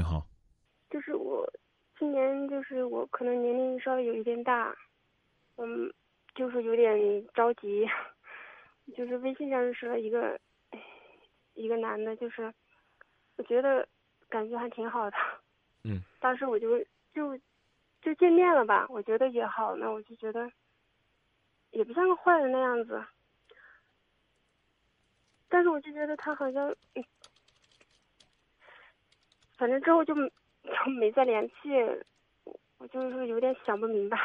你好，就是我今年就是我可能年龄稍微有一点大，嗯，就是有点着急，就是微信上认识了一个一个男的，就是我觉得感觉还挺好的，嗯，当时我就就就见面了吧，我觉得也好那，我就觉得也不像个坏人那样子，但是我就觉得他好像。嗯反正之后就就没再联系，我就是有点想不明白。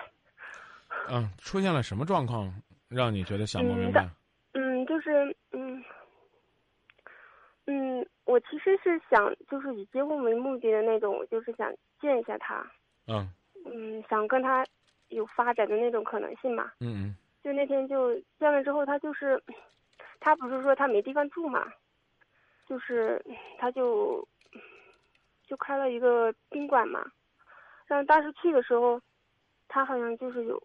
嗯，出现了什么状况让你觉得想不明白？嗯，就是嗯嗯，我其实是想就是以结婚为目的的那种，我就是想见一下他。嗯。嗯，想跟他有发展的那种可能性嘛。嗯嗯。就那天就见了之后，他就是他不是说他没地方住嘛，就是他就。就开了一个宾馆嘛，然后当时去的时候，他好像就是有，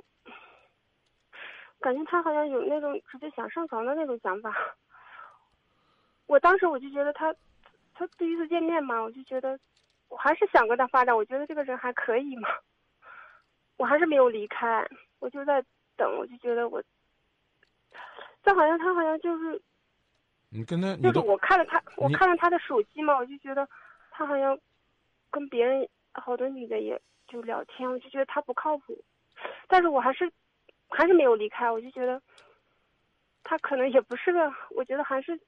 感觉他好像有那种直接想上床的那种想法。我当时我就觉得他，他第一次见面嘛，我就觉得，我还是想跟他发展，我觉得这个人还可以嘛。我还是没有离开，我就在等，我就觉得我，但好像他好像就是，你跟他，就是我看了他，我看了他的手机嘛，我就觉得他好像。跟别人好多女的也就聊天，我就觉得他不靠谱，但是我还是还是没有离开，我就觉得他可能也不是个，我觉得还是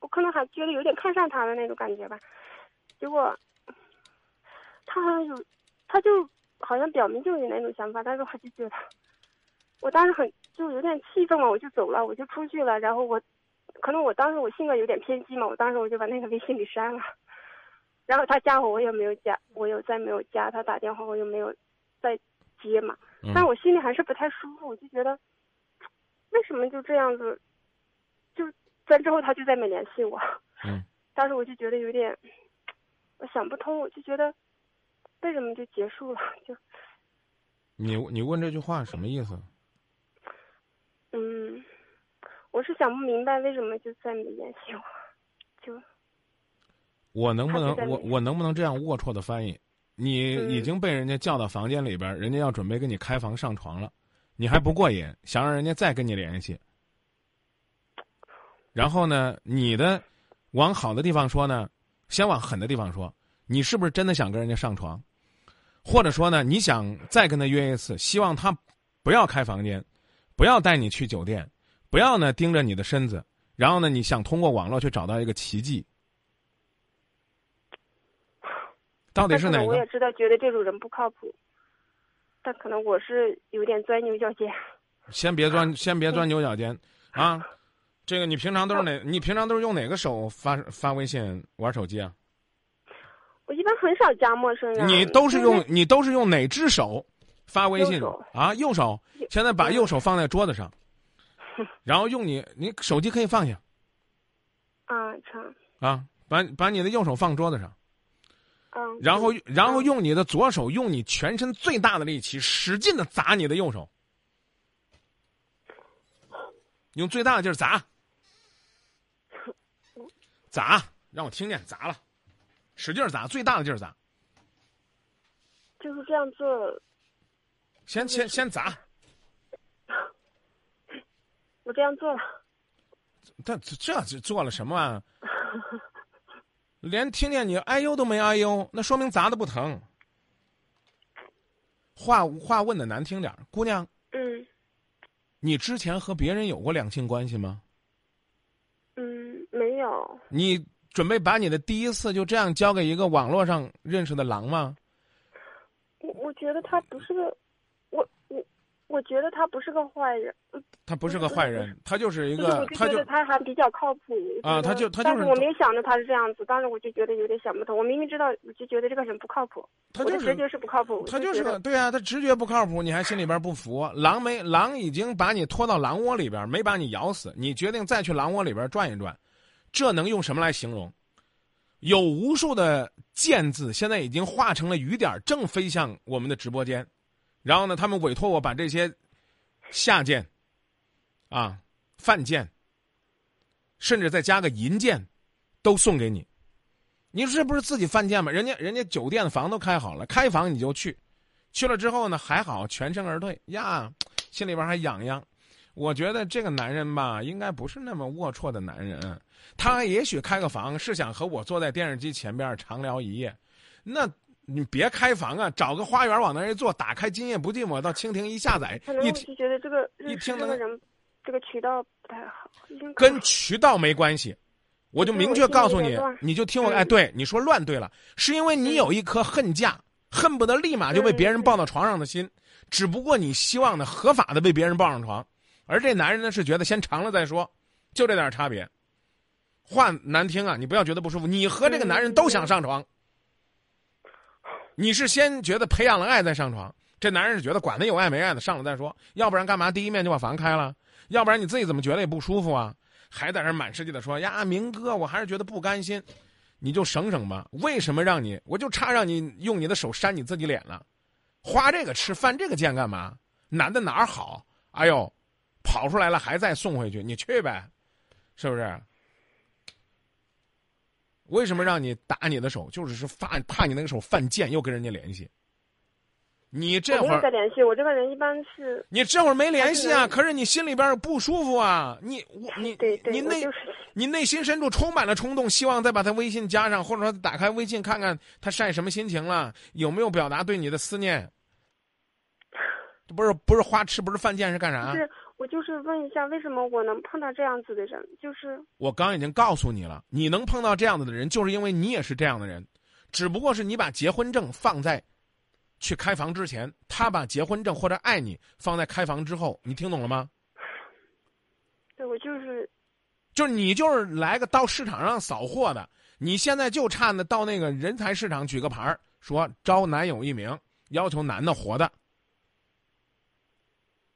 我可能还觉得有点看上他的那种感觉吧。结果他好像有，他就好像表明就有那种想法，但是我就觉得我当时很就有点气愤嘛，我就走了，我就出去了。然后我可能我当时我性格有点偏激嘛，我当时我就把那个微信给删了。然后他加我，我也没有加，我又再没有加他打电话，我又没有再接嘛。但我心里还是不太舒服，我就觉得为什么就这样子？就在之后他就再没联系我。嗯。当时我就觉得有点，我想不通，我就觉得为什么就结束了？就 你你问这句话什么意思？嗯，我是想不明白为什么就再没联系我，就。我能不能我我能不能这样龌龊的翻译？你已经被人家叫到房间里边，人家要准备跟你开房上床了，你还不过瘾，想让人家再跟你联系。然后呢，你的往好的地方说呢，先往狠的地方说，你是不是真的想跟人家上床？或者说呢，你想再跟他约一次，希望他不要开房间，不要带你去酒店，不要呢盯着你的身子，然后呢，你想通过网络去找到一个奇迹。到底是哪个？我也知道，觉得这种人不靠谱，但可能我是有点钻牛角尖。先别钻，先别钻牛角尖，啊！这个你平常都是哪？你平常都是用哪个手发发微信、玩手机啊？我一般很少加陌生人。你都是用你都是用哪只手发微信啊？右手。现在把右手放在桌子上，然后用你你手机可以放下。啊，成。啊，把把你的右手放桌子上。嗯，然后，然后用你的左手，用你全身最大的力气，使劲的砸你的右手，用最大的劲儿砸，砸，让我听见，砸了，使劲砸，最大的劲儿砸，就是这样做。先先先砸，我这样做了。这这这做了什么啊？连听见你哎呦都没哎呦，那说明砸的不疼。话话问的难听点姑娘。嗯。你之前和别人有过两性关系吗？嗯，没有。你准备把你的第一次就这样交给一个网络上认识的狼吗？我我觉得他不是个。我觉得他不是个坏人，他不是个坏人，他就是一个，他就他还比较靠谱啊，他就他就是，我没想到他是这样子，当时我就觉得有点想不通，我明明知道，我就觉得这个人不靠谱，他就是直觉是不靠谱，他就是个对啊，他直觉不靠谱，你还心里边不服，狼没狼已经把你拖到狼窝里边，没把你咬死，你决定再去狼窝里边转一转，这能用什么来形容？有无数的剑字现在已经化成了雨点，正飞向我们的直播间。然后呢，他们委托我把这些下贱、啊犯贱，甚至再加个淫贱，都送给你。你说这不是自己犯贱吗？人家人家酒店的房都开好了，开房你就去，去了之后呢还好全身而退呀，心里边还痒痒。我觉得这个男人吧，应该不是那么龌龊的男人。他也许开个房是想和我坐在电视机前边长聊一夜，那你别开房啊，找个花园往那儿一坐，打开《今夜不寂寞》到蜻蜓一下载，一就觉得这个一听这个人这个渠道不太好，跟渠道没关系。我就明确告诉你，你就听我哎，对你说乱对了，是因为你有一颗恨嫁，恨不得立马就被别人抱到床上的心，只不过你希望呢合法的被别人抱上床。而这男人呢，是觉得先尝了再说，就这点差别。话难听啊，你不要觉得不舒服。你和这个男人都想上床，你是先觉得培养了爱再上床，这男人是觉得管他有爱没爱的，上了再说。要不然干嘛第一面就把房开了？要不然你自己怎么觉得也不舒服啊？还在那满世界的说呀，明哥，我还是觉得不甘心。你就省省吧。为什么让你？我就差让你用你的手扇你自己脸了，花这个吃犯这个贱干嘛？男的哪儿好？哎呦！跑出来了，还再送回去，你去呗，是不是？为什么让你打你的手？就是是怕怕你那个手犯贱，又跟人家联系。你这会儿在联系我这个人一般是。你这会儿没联系啊？可是你心里边不舒服啊！你我你你内你内心深处充满了冲动，希望再把他微信加上，或者说打开微信看看他晒什么心情了，有没有表达对你的思念？这不是不是花痴，不是犯贱，是干啥？是。我就是问一下，为什么我能碰到这样子的人？就是我刚已经告诉你了，你能碰到这样子的人，就是因为你也是这样的人，只不过是你把结婚证放在去开房之前，他把结婚证或者爱你放在开房之后，你听懂了吗？对，我就是，就是你就是来个到市场上扫货的，你现在就差那到那个人才市场举个牌儿，说招男友一名，要求男的活的。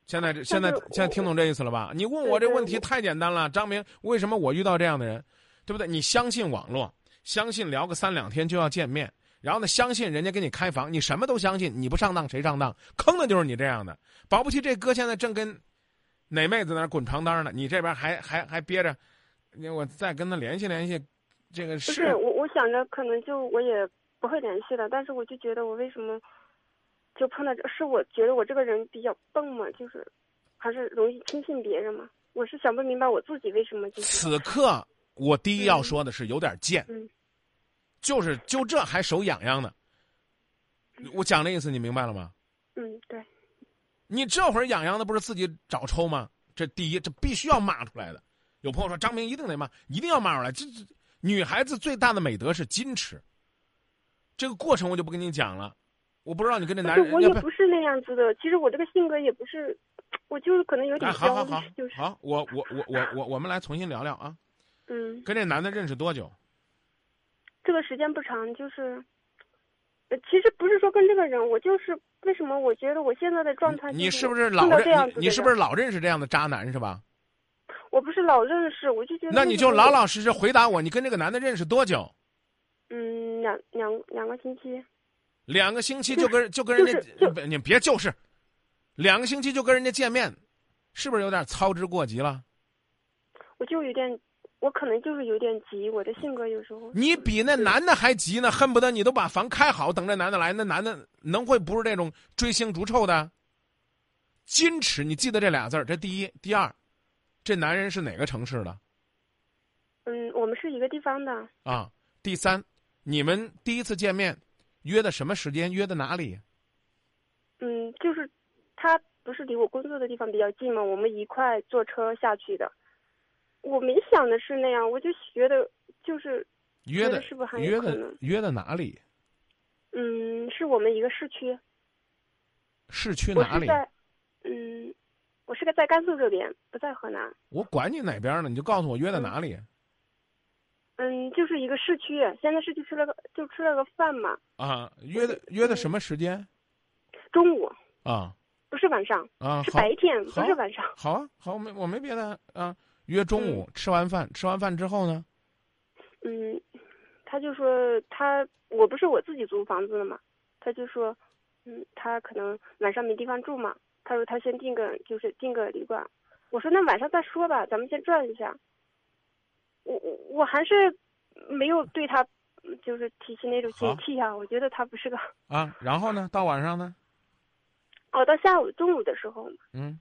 现在这现在现在听懂这意思了吧？你问我这问题太简单了，张明，为什么我遇到这样的人，对不对？你相信网络，相信聊个三两天就要见面，然后呢，相信人家给你开房，你什么都相信，你不上当谁上当？坑的就是你这样的。保不齐这哥现在正跟哪妹子那滚床单呢，你这边还还还憋着，我再跟他联系联系，这个是我我想着可能就我也不会联系了，但是我就觉得我为什么？就碰到这，是我觉得我这个人比较笨嘛，就是还是容易轻信别人嘛。我是想不明白我自己为什么就。此刻我第一要说的是有点贱，嗯，就是就这还手痒痒呢。我讲的意思你明白了吗？嗯，对。你这会儿痒痒的不是自己找抽吗？这第一，这必须要骂出来的。有朋友说张明一定得骂，一定要骂出来。这这，女孩子最大的美德是矜持。这个过程我就不跟你讲了。我不知道你跟这男人，我也不是那样子的。其实我这个性格也不是，我就是可能有点好好好，好，我我我我我我们来重新聊聊啊。嗯。跟这男的认识多久？这个时间不长，就是，其实不是说跟这个人，我就是为什么我觉得我现在的状态，你是不是老认？你是不是老认识这样的渣男是吧？我不是老认识，我就觉得。那你就老老实实回答我，你跟这个男的认识多久？嗯，两两两个星期。两个星期就跟就跟人家，你别就是，两个星期就跟人家见面，是不是有点操之过急了？我就有点，我可能就是有点急，我的性格有时候。你比那男的还急呢，恨不得你都把房开好，等这男的来。那男的能会不是这种追星逐臭的？矜持，你记得这俩字儿，这第一，第二，这男人是哪个城市的？嗯，我们是一个地方的。啊，第三，你们第一次见面。约的什么时间？约的哪里？嗯，就是他不是离我工作的地方比较近吗？我们一块坐车下去的。我没想的是那样，我就觉得就是约的是不是还约的约的哪里？嗯，是我们一个市区。市区哪里？在嗯，我是个在甘肃这边，不在河南。我管你哪边呢？你就告诉我约在哪里。嗯，就是一个市区，现在市区吃了个就吃了个饭嘛。啊，约的约的什么时间？中午。啊。不是晚上。啊。是白天，不是晚上。好啊，好，我没我没别的啊。约中午吃完饭，吃完饭之后呢？嗯，他就说他我不是我自己租房子的嘛，他就说，嗯，他可能晚上没地方住嘛，他说他先订个就是订个旅馆，我说那晚上再说吧，咱们先转一下。我我我还是没有对他就是提起那种警惕啊。我觉得他不是个啊。然后呢？到晚上呢？哦，到下午中午的时候。嗯。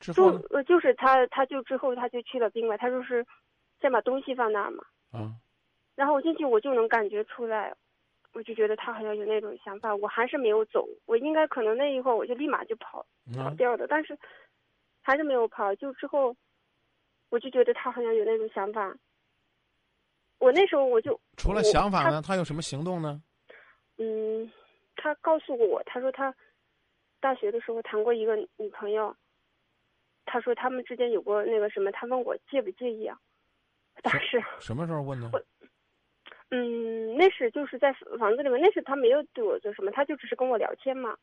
之后呃，就是他，他就之后他就去了宾馆，他就是先把东西放那儿嘛。啊。然后我进去，我就能感觉出来，我就觉得他好像有那种想法，我还是没有走。我应该可能那一会儿我就立马就跑跑掉的，但是还是没有跑。就之后，我就觉得他好像有那种想法。我那时候我就除了想法呢，他有什么行动呢？嗯，他告诉过我，他说他大学的时候谈过一个女朋友。他说他们之间有过那个什么，他问我介不介意啊？当时什么时候问的？嗯，那是就是在房子里面，那是他没有对我做什么，他就只是跟我聊天嘛。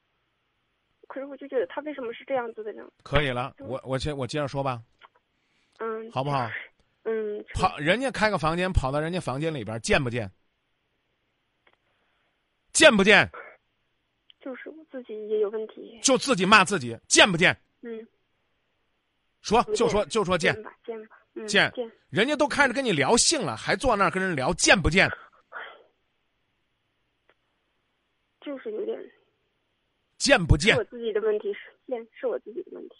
可是我就觉得他为什么是这样子的呢？可以了，我我接我接着说吧。嗯。好不好？嗯。跑，人家开个房间，跑到人家房间里边，见不见？见不见？就是我自己也有问题。就自己骂自己，见不见？嗯。说就说就说见见吧见见，人家都开始跟你聊性了，还坐那儿跟人聊见不见？就是有点见不见？我自己的问题是见是我自己的问题。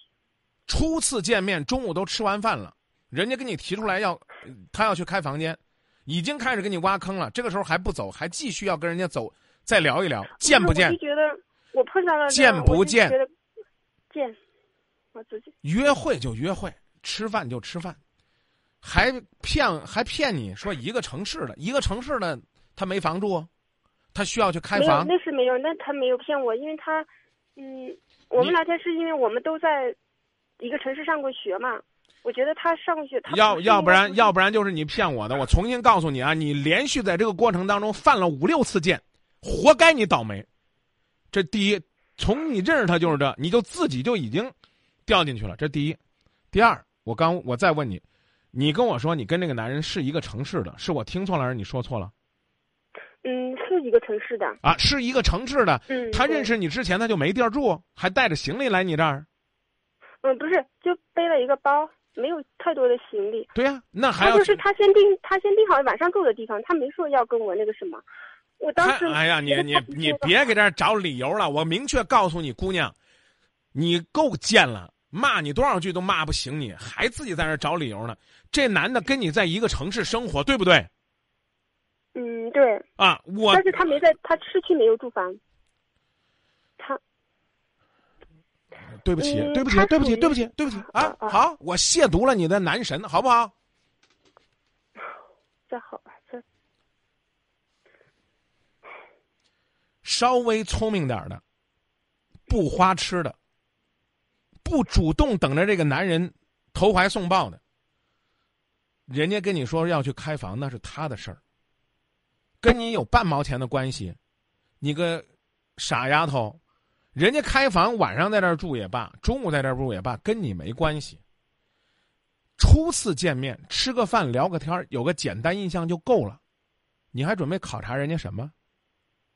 初次见面，中午都吃完饭了，人家跟你提出来要他要去开房间，已经开始给你挖坑了。这个时候还不走，还继续要跟人家走，再聊一聊，见不见？我就觉得我碰上了见不见？见。我自己约会就约会，吃饭就吃饭，还骗还骗你说一个城市的，一个城市的他没房住，他需要去开房。那是没有，那他没有骗我，因为他，嗯，我们聊天是因为我们都在一个城市上过学嘛。我觉得他上去，他要要不然要不然就是你骗我的。我重新告诉你啊，你连续在这个过程当中犯了五六次贱，活该你倒霉。这第一，从你认识他就是这，你就自己就已经。掉进去了，这第一，第二，我刚我再问你，你跟我说你跟那个男人是一个城市的，是我听错了还是你说错了？嗯，是一个城市的啊，是一个城市的。嗯，他认识你之前他就没地儿住，还带着行李来你这儿。嗯，不是，就背了一个包，没有太多的行李。对呀，那还要就是他先定，他先定好晚上住的地方，他没说要跟我那个什么。我当时哎呀，你你你别给这儿找理由了，我明确告诉你，姑娘，你够贱了。骂你多少句都骂不醒你，还自己在那找理由呢？这男的跟你在一个城市生活，对不对？嗯，对。啊，我。但是他没在，他市区没有住房。他。对不起，对不起，对不起，对不起，对不起啊！好，我亵渎了你的男神，好不好？这好吧，这。稍微聪明点的，不花痴的。不主动等着这个男人投怀送抱的，人家跟你说要去开房，那是他的事儿，跟你有半毛钱的关系。你个傻丫头，人家开房晚上在这儿住也罢，中午在这儿住也罢，跟你没关系。初次见面吃个饭聊个天儿有个简单印象就够了。你还准备考察人家什么？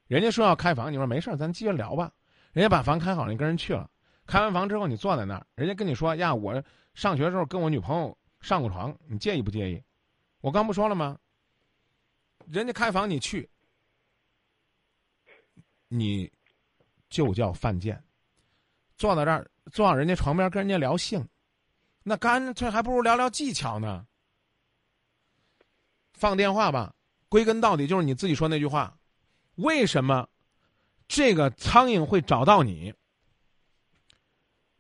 人家说要开房，你说没事儿咱接着聊吧。人家把房开好了，你跟人去了。开完房之后，你坐在那儿，人家跟你说呀，我上学的时候跟我女朋友上过床，你介意不介意？我刚不说了吗？人家开房你去，你就叫犯贱。坐在这儿，坐到人家床边跟人家聊性，那干脆还不如聊聊技巧呢。放电话吧，归根到底就是你自己说那句话：为什么这个苍蝇会找到你？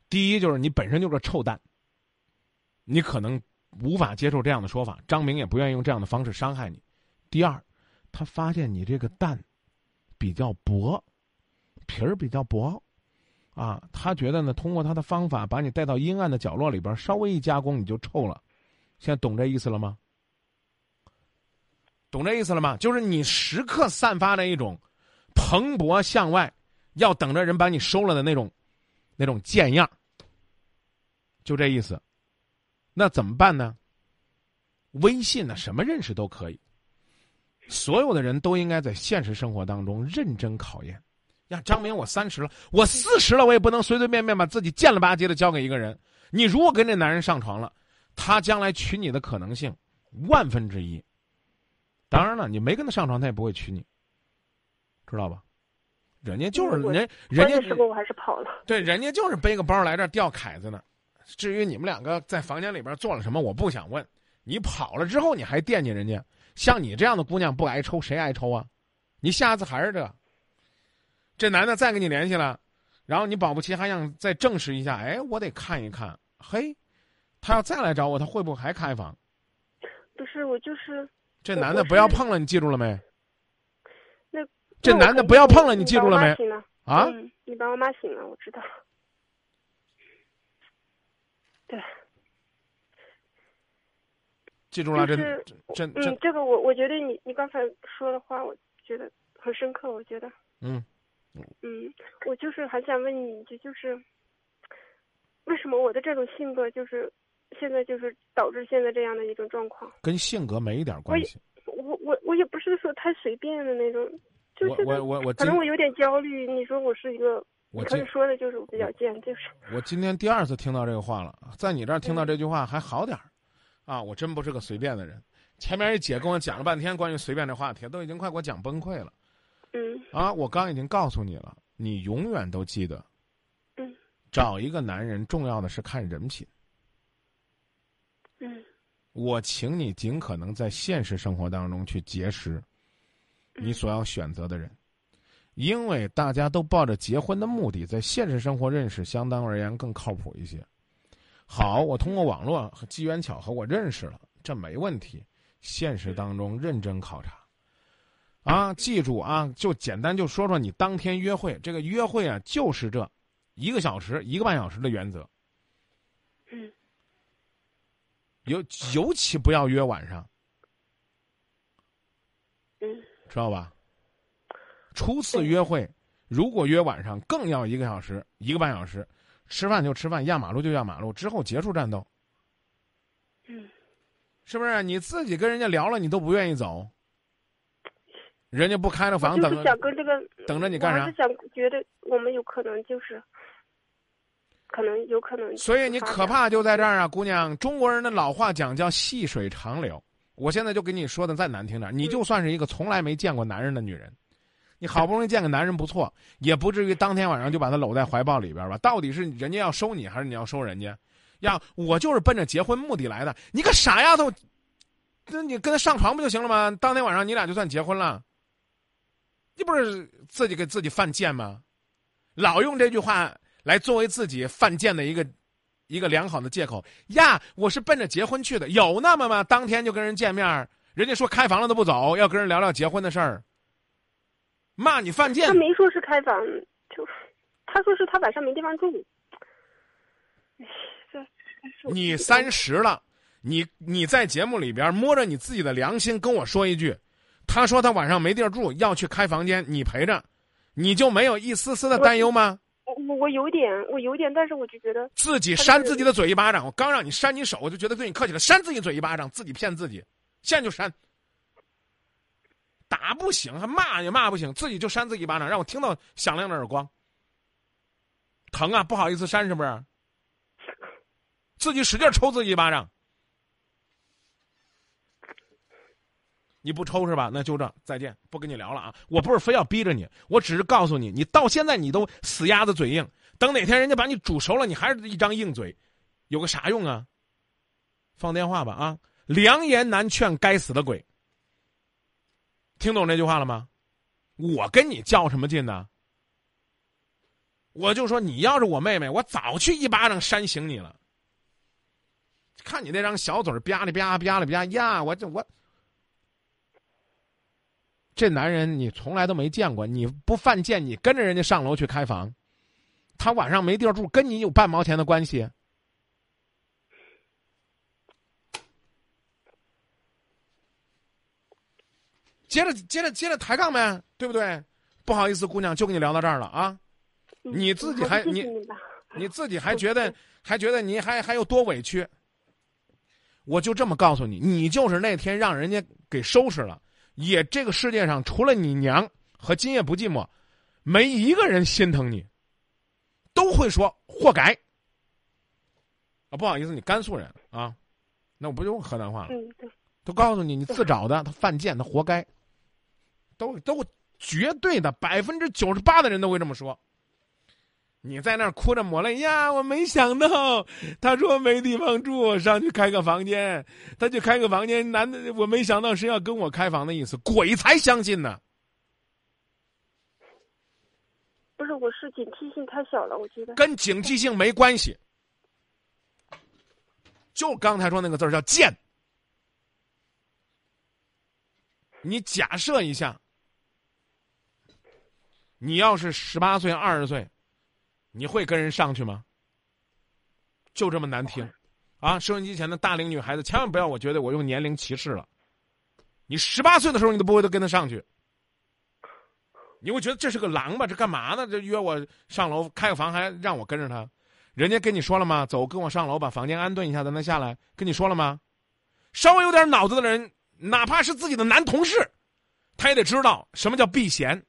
第一就是你本身就是个臭蛋，你可能无法接受这样的说法，张明也不愿意用这样的方式伤害你。第二，他发现你这个蛋比较薄，皮儿比较薄，啊，他觉得呢，通过他的方法把你带到阴暗的角落里边，稍微一加工你就臭了。现在懂这意思了吗？懂这意思了吗？就是你时刻散发着一种蓬勃向外，要等着人把你收了的那种。那种贱样就这意思。那怎么办呢？微信呢，什么认识都可以。所有的人都应该在现实生活当中认真考验。呀，张明，我三十了，我四十了，我也不能随随便便把自己贱了吧唧的交给一个人。你如果跟这男人上床了，他将来娶你的可能性万分之一。当然了，你没跟他上床，他也不会娶你，知道吧？人家就是我人，人家关键时候我还是跑了。对，人家就是背个包来这儿钓凯子呢。至于你们两个在房间里边做了什么，我不想问。你跑了之后，你还惦记人家？像你这样的姑娘不挨抽，谁挨抽啊？你下次还是这。这男的再跟你联系了，然后你保不齐还想再证实一下。哎，我得看一看。嘿，他要再来找我，他会不会还开房？不是，我就是这男的不要碰了，你记住了没？那这男的不要碰了，你记住了没？啊？嗯，你把我妈醒了，我知道。对。记住了，这这这嗯，这个我我觉得你你刚才说的话，我觉得很深刻。我觉得嗯嗯，我就是还想问你一句，就是为什么我的这种性格，就是现在就是导致现在这样的一种状况？跟性格没一点关系。我我我也不是说太随便的那种，就是我我我可能我有点焦虑。你说我是一个，我可以说的就是我比较贱，就是我今天第二次听到这个话了，在你这儿听到这句话还好点儿。啊，我真不是个随便的人。前面一姐跟我讲了半天关于随便这话题，都已经快给我讲崩溃了。嗯。啊，我刚已经告诉你了，你永远都记得。嗯。找一个男人，重要的是看人品。嗯。我请你尽可能在现实生活当中去结识你所要选择的人，因为大家都抱着结婚的目的，在现实生活认识，相当而言更靠谱一些。好，我通过网络和机缘巧合，我认识了，这没问题。现实当中认真考察，啊，记住啊，就简单就说说你当天约会，这个约会啊，就是这一个小时、一个半小时的原则。嗯。尤尤其不要约晚上。嗯。知道吧？初次约会，如果约晚上，更要一个小时、一个半小时。吃饭就吃饭，压马路就压马路，之后结束战斗。嗯，是不是你自己跟人家聊了，你都不愿意走？人家不开了房，等着想跟这个等着你干啥？是想觉得我们有可能就是，可能有可能。所以你可怕就在这儿啊，姑娘！中国人的老话讲叫细水长流。我现在就跟你说的再难听点，你就算是一个从来没见过男人的女人。你好不容易见个男人不错，也不至于当天晚上就把他搂在怀抱里边吧？到底是人家要收你，还是你要收人家？呀，我就是奔着结婚目的来的。你个傻丫头，那你跟他上床不就行了吗？当天晚上你俩就算结婚了。你不是自己给自己犯贱吗？老用这句话来作为自己犯贱的一个一个良好的借口呀！我是奔着结婚去的，有那么吗？当天就跟人见面，人家说开房了都不走，要跟人聊聊结婚的事儿。骂你犯贱？他没说是开房，就他说是他晚上没地方住。你三十了，你你在节目里边摸着你自己的良心跟我说一句，他说他晚上没地儿住，要去开房间，你陪着，你就没有一丝丝的担忧吗？我我有点，我有点，但是我就觉得自己扇自己的嘴一巴掌。我刚让你扇你手，我就觉得对你客气了，扇自己嘴一巴掌，自己骗自己，现在就扇。打不行，还骂也骂不行，自己就扇自己一巴掌，让我听到响亮的耳光，疼啊！不好意思扇是不是？自己使劲抽自己一巴掌，你不抽是吧？那就这，再见，不跟你聊了啊！我不是非要逼着你，我只是告诉你，你到现在你都死鸭子嘴硬，等哪天人家把你煮熟了，你还是一张硬嘴，有个啥用啊？放电话吧啊！良言难劝，该死的鬼。听懂这句话了吗？我跟你较什么劲呢？我就说你要是我妹妹，我早去一巴掌扇醒你了。看你那张小嘴吧哩吧吧哩吧呀！我这我这男人你从来都没见过，你不犯贱，你跟着人家上楼去开房，他晚上没地儿住，跟你有半毛钱的关系？接着接着接着抬杠呗，对不对？不好意思，姑娘，就跟你聊到这儿了啊。你自己还你你自己还觉得还觉得你还还有多委屈？我就这么告诉你，你就是那天让人家给收拾了。也这个世界上除了你娘和今夜不寂寞，没一个人心疼你，都会说活该。啊，不好意思，你甘肃人啊，那我不用河南话了。嗯，对。都告诉你，你自找的，他犯贱，他活该。都都绝对的百分之九十八的人都会这么说。你在那儿哭着抹泪呀，我没想到，他说没地方住，我上去开个房间，他就开个房间，男的我没想到是要跟我开房的意思，鬼才相信呢。不是，我是警惕性太小了，我觉得跟警惕性没关系，就刚才说那个字儿叫贱。你假设一下，你要是十八岁、二十岁，你会跟人上去吗？就这么难听，啊！收音机前的大龄女孩子，千万不要我觉得我用年龄歧视了。你十八岁的时候，你都不会都跟他上去。你会觉得这是个狼吧？这干嘛呢？这约我上楼开个房，还让我跟着他？人家跟你说了吗？走，跟我上楼，把房间安顿一下，咱再下来。跟你说了吗？稍微有点脑子的人，哪怕是自己的男同事，他也得知道什么叫避嫌。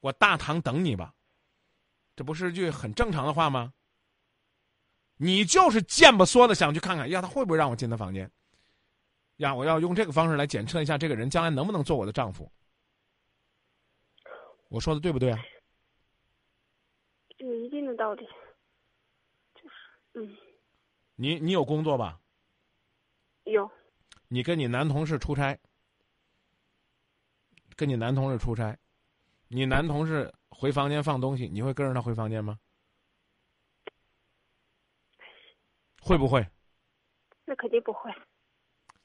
我大堂等你吧，这不是句很正常的话吗？你就是贱不缩的想去看看，呀，他会不会让我进他房间？呀，我要用这个方式来检测一下这个人将来能不能做我的丈夫。我说的对不对啊？有一定的道理，就是嗯。你你有工作吧？有。你跟你男同事出差，跟你男同事出差，你男同事回房间放东西，你会跟着他回房间吗？会不会？那肯定不会。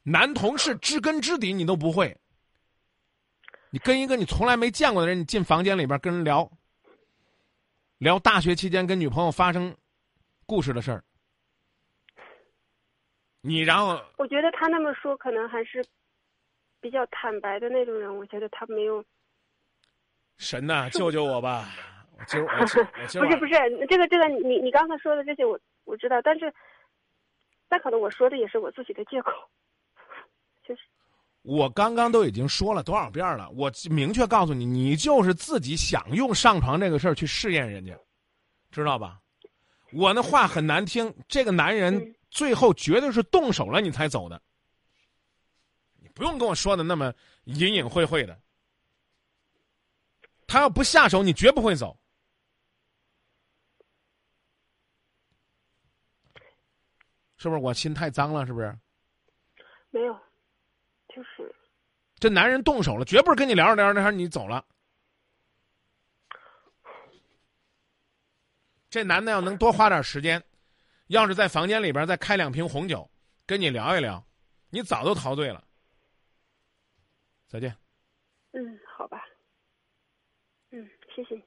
男同事知根知底，你都不会。你跟一个你从来没见过的人，你进房间里边跟人聊，聊大学期间跟女朋友发生故事的事儿，你然后我觉得他那么说，可能还是比较坦白的那种人。我觉得他没有神呐，救救我吧！我今儿我今我今不是不是这个这个你你刚才说的这些我我知道，但是但可能我说的也是我自己的借口，就是。我刚刚都已经说了多少遍了？我明确告诉你，你就是自己想用上床这个事儿去试验人家，知道吧？我那话很难听，这个男人最后绝对是动手了你才走的，你不用跟我说的那么隐隐晦晦的。他要不下手，你绝不会走，是不是？我心太脏了，是不是？没有。就是，这男人动手了，绝不是跟你聊着聊着，那你走了。这男的要能多花点时间，要是在房间里边再开两瓶红酒，跟你聊一聊，你早都陶醉了。再见。嗯，好吧。谢谢。